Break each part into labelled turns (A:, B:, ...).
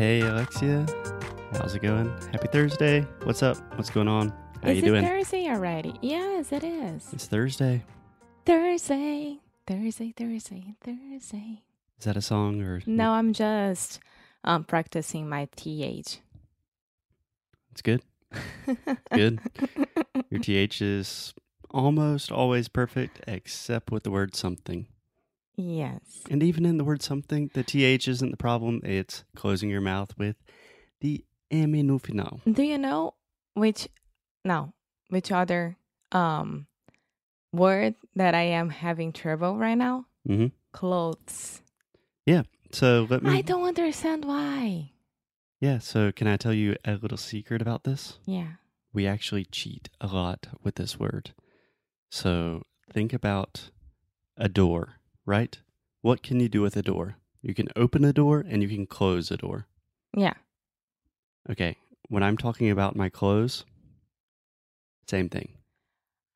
A: Hey, Alexia. How's it going? Happy Thursday. What's up? What's going on? How
B: is
A: you
B: it
A: doing?
B: Thursday already? Yes, it is.
A: It's Thursday.
B: Thursday, Thursday, Thursday, Thursday.
A: Is that a song or
B: No, I'm just um practicing my th.
A: It's good. Good. Your th is almost always perfect, except with the word something.
B: Yes.
A: And even in the word something, the th isn't the problem. It's closing your mouth with the m no final.
B: Do you know which no which other um word that I am having trouble right now?
A: hmm
B: Clothes. Yeah.
A: So let me.
B: I don't understand why.
A: Yeah. So can I tell you a little secret about this?
B: Yeah.
A: We actually cheat a lot with this word. So think about a door, right? What can you do with a door? You can open a door and you can close a door.
B: Yeah.
A: Okay, when I'm talking about my clothes, same thing.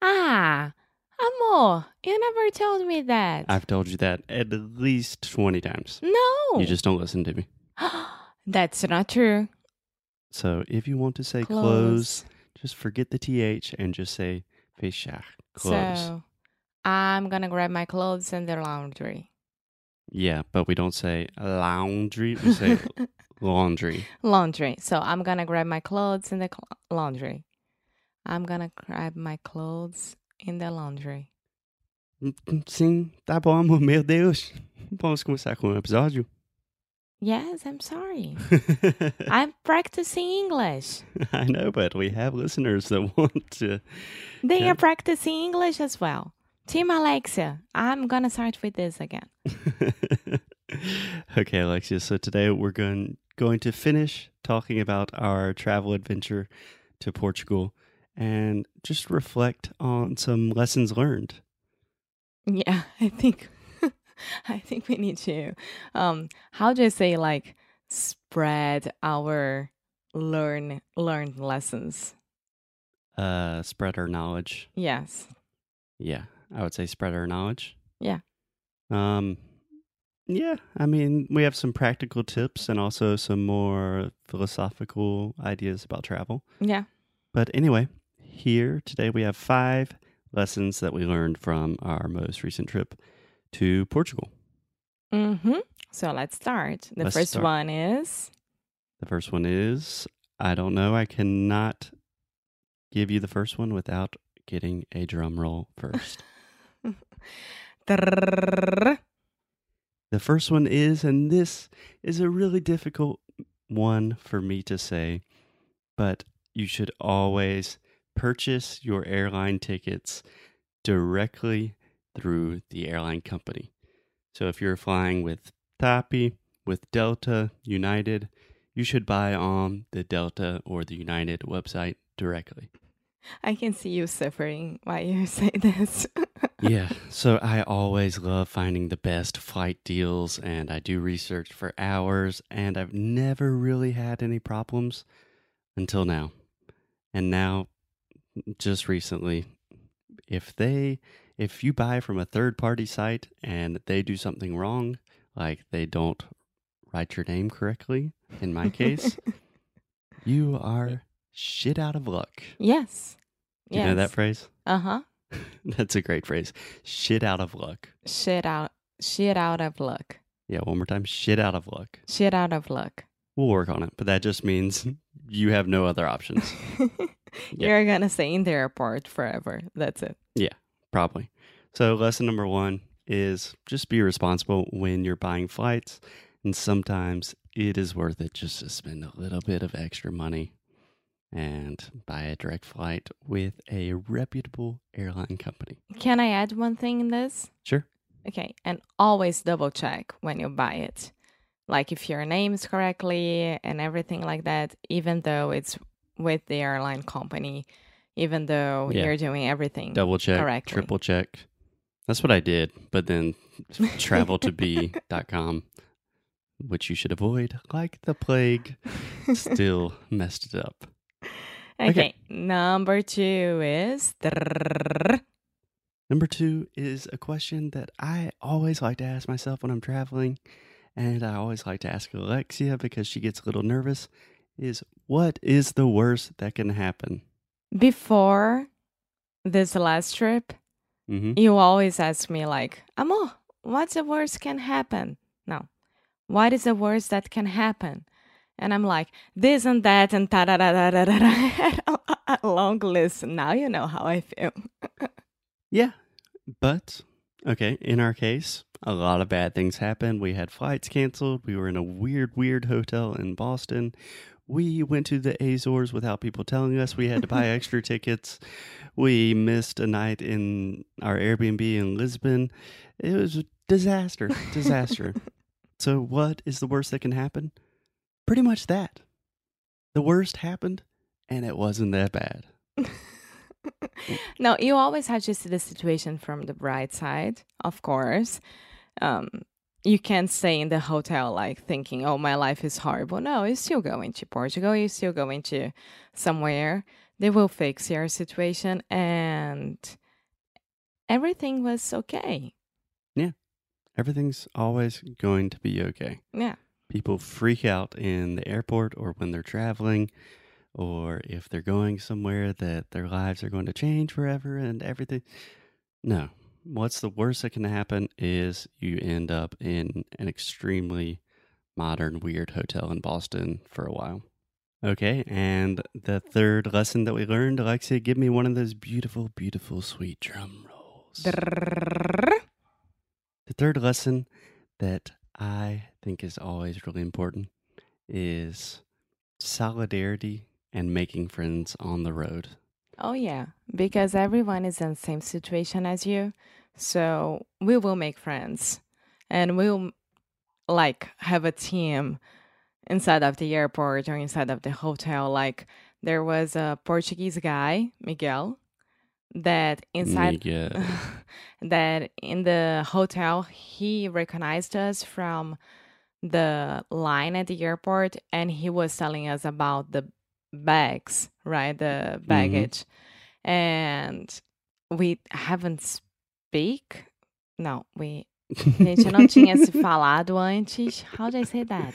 B: Ah, amor, you never told me that.
A: I've told you that at least 20 times.
B: no.
A: You just don't listen to me.
B: That's not true.
A: So if you want to say clothes,
B: Clothes.
A: just forget the th and just say fechar. Clothes.
B: So I'm gonna grab my clothes in the laundry.
A: Yeah, but we don't say laundry, we say laundry.
B: laundry. So I'm gonna grab my clothes in the laundry. I'm gonna grab my clothes in the laundry.
A: Sim, tá bom, amor. Meu Deus. Vamos começar com o episódio?
B: Yes, I'm sorry. I'm practicing English.
A: I know, but we have listeners that want to.
B: They
A: Yeah.
B: are practicing English as well. Team Alexia, I'm gonna start with this again.
A: okay, Alexia. So today we're going going to finish talking about our travel adventure to Portugal and just reflect on some lessons learned.
B: Yeah, I think I think we need to um how do I say like spread our learn learned lessons.
A: Uh, spread our knowledge.
B: Yes.
A: Yeah, I would say spread our knowledge.
B: Yeah.
A: Um, yeah. I mean, we have some practical tips and also some more philosophical ideas about travel.
B: Yeah.
A: But anyway, here today we have five lessons that we learned from our most recent trip to Portugal.
B: Mhm. So let's start. The
A: Let's
B: first
A: start.
B: one is
A: The first one is I don't know. I cannot give you the first one without getting a drum roll first. The first one is, and this is a really difficult one for me to say, but you should always purchase your airline tickets directly through the airline company. So if you're flying with TAPI, with Delta, United, you should buy on the Delta or the United website directly.
B: I can see you suffering while you say this.
A: Yeah, so I always love finding the best flight deals and I do research for hours and I've never really had any problems until now. And now just recently if they if you buy from a third party site and they do something wrong, like they don't write your name correctly, in my case, you are shit out of luck.
B: yes.
A: Do you know that phrase?
B: Uh huh.
A: That's a great phrase. Shit out of luck.
B: Shit out. Shit out of luck.
A: Yeah, one more time. Shit out of luck.
B: Shit out of luck.
A: We'll work on it, but that just means you have no other options. Yeah.
B: You're gonna stay in the airport forever. That's it.
A: Yeah, probably. So, lesson number one is just be responsible when you're buying flights. And sometimes it is worth it just to spend a little bit of extra money and buy a direct flight with a reputable airline company.
B: Can I add one thing in this?
A: Sure.
B: Okay, and always double check when you buy it. like if your name is correctly and everything like that, even though it's with the airline company, even though
A: Yeah.
B: you're doing everything.
A: Double check,
B: Correctly.
A: triple check. That's what I did. But then travel to be.com, which you should avoid like the plague, still messed it up.
B: okay.
A: okay.
B: number two is
A: Number two is a question that I always like to ask myself when I'm traveling, and I always like to ask Alexia because she gets a little nervous. Is what is the worst that can happen?
B: before this last trip,
A: hmm
B: you always ask me like, Amo, what's the worst can happen? No. What is the worst that can happen? And I'm like, this and that and ta da da da da da. A- long list. Now you know how I feel.
A: Yeah, but okay. In our case, a lot of bad things happened. We had flights canceled. We were in a weird, weird hotel in Boston. We went to the Azores without people telling us. We had to buy extra tickets. We missed a night in our Airbnb in Lisbon. It was a disaster, disaster. so, what is the worst that can happen? Pretty much that. The worst happened, and it wasn't that bad.
B: no, you always have to see the situation from the bright side, of course. Um, you can't stay in the hotel like thinking, "Oh, my life is horrible." No, you're still going to Portugal. You're still going to somewhere. They will fix your situation, and everything was okay. Yeah.
A: Everything's always going to be okay.
B: Yeah,
A: people freak out in the airport or when they're traveling or if they're going somewhere that their lives are going to change forever and everything. No. What's the worst that can happen is you end up in an extremely modern, weird hotel in Boston for a while. Okay, and the third lesson that we learned, Alexia, give me one of those beautiful, beautiful, sweet drum rolls. The third lesson that I think is always really important is solidarity and making friends on the road.
B: Oh, yeah, because everyone is in the same situation as you. So we will make friends and we'll like have a team inside of the airport or inside of the hotel. Like there was a Portuguese guy, Miguel, that inside that in the hotel he recognized us from the line at the airport and he was telling us about the bags right? The mm-hmm. baggage. And we haven't speak. No we gente não tinha se falado antes. How do i say that?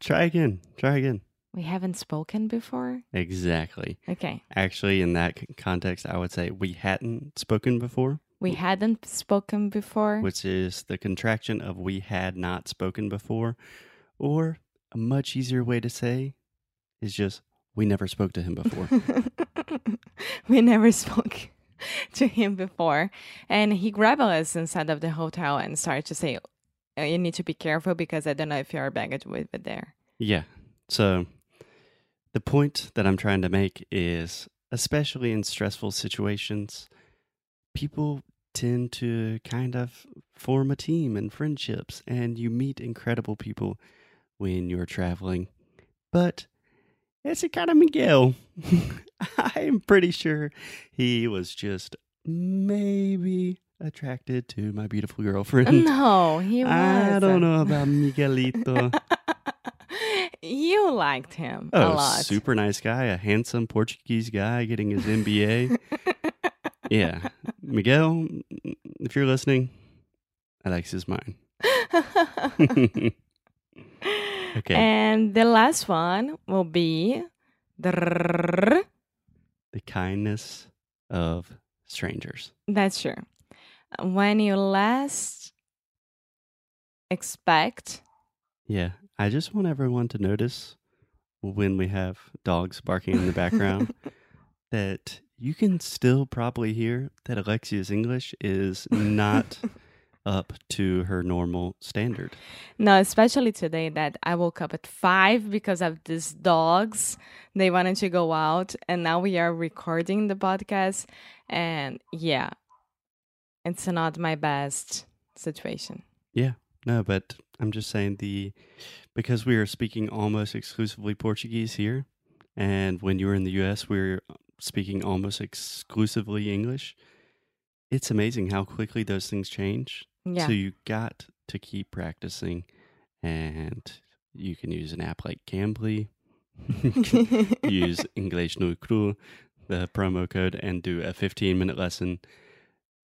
A: Try again. Try again.
B: we haven't spoken before?
A: Exactly.
B: okay.
A: Actually, in that context, I would say we hadn't spoken before,
B: we hadn't spoken before
A: which is the contraction of we had not spoken before. Or a much easier way to say is just we never spoke to him before.
B: we never spoke to him before. And he grabbed us inside of the hotel and started to say, "Uh, You need to be careful because I don't know if your baggage will be there.
A: Yeah. So the point that I'm trying to make is especially in stressful situations, people tend to kind of form a team and friendships and you meet incredible people when you're traveling. But it's a kind of Miguel. I'm pretty sure he was just maybe attracted to my beautiful girlfriend.
B: No, he was.
A: I don't know about Miguelito.
B: you liked him a
A: Oh,
B: lot.
A: super nice guy, a handsome Portuguese guy getting his MBA. yeah. Miguel, if you're listening, Alex is mine. okay.
B: And the last one will be
A: the kindness of strangers.
B: That's true. When you last expect,
A: Yeah. I just want everyone to notice when we have dogs barking in the background that you can still probably hear that Alexia's English is not up to her normal standard.
B: no, especially today that I woke up at five because of these dogs. They wanted to go out, and now we are recording the podcast. And yeah, it's not my best situation.
A: Yeah, no, but I'm just saying the because we are speaking almost exclusively Portuguese here, and when you were in the U.S., we were speaking almost exclusively English. It's amazing how quickly those things change.
B: Yeah.
A: So you got to keep practicing, and you can use an app like Cambly. use English no cru, the promo code, and do a 15 minute lesson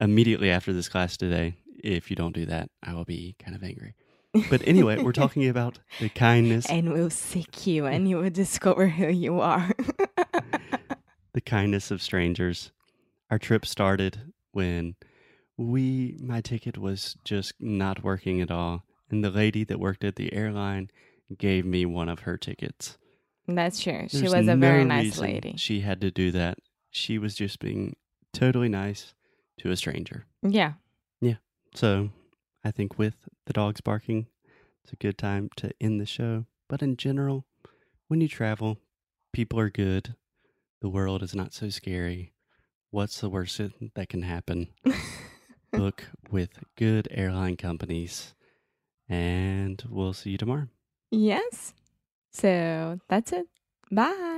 A: immediately after this class today. If you don't do that, I will be kind of angry. But anyway, we're talking about the kindness,
B: and we'll seek you mm. and you will discover who you are.
A: Kindness of strangers. Our trip started when we my ticket was just not working at all, and the lady that worked at the airline gave me one of her tickets.
B: That's true. she
A: There's
B: was a
A: no
B: very nice
A: reason
B: lady.
A: She had to do that. She was just being totally nice to a stranger. Yeah.
B: Yeah.
A: So I think with the dogs barking, it's a good time to end the show. But in general, when you travel, people are good. The world is not so scary. What's the worst that can happen? Book with good airline companies. And we'll see you tomorrow.
B: yes. So that's it. Bye.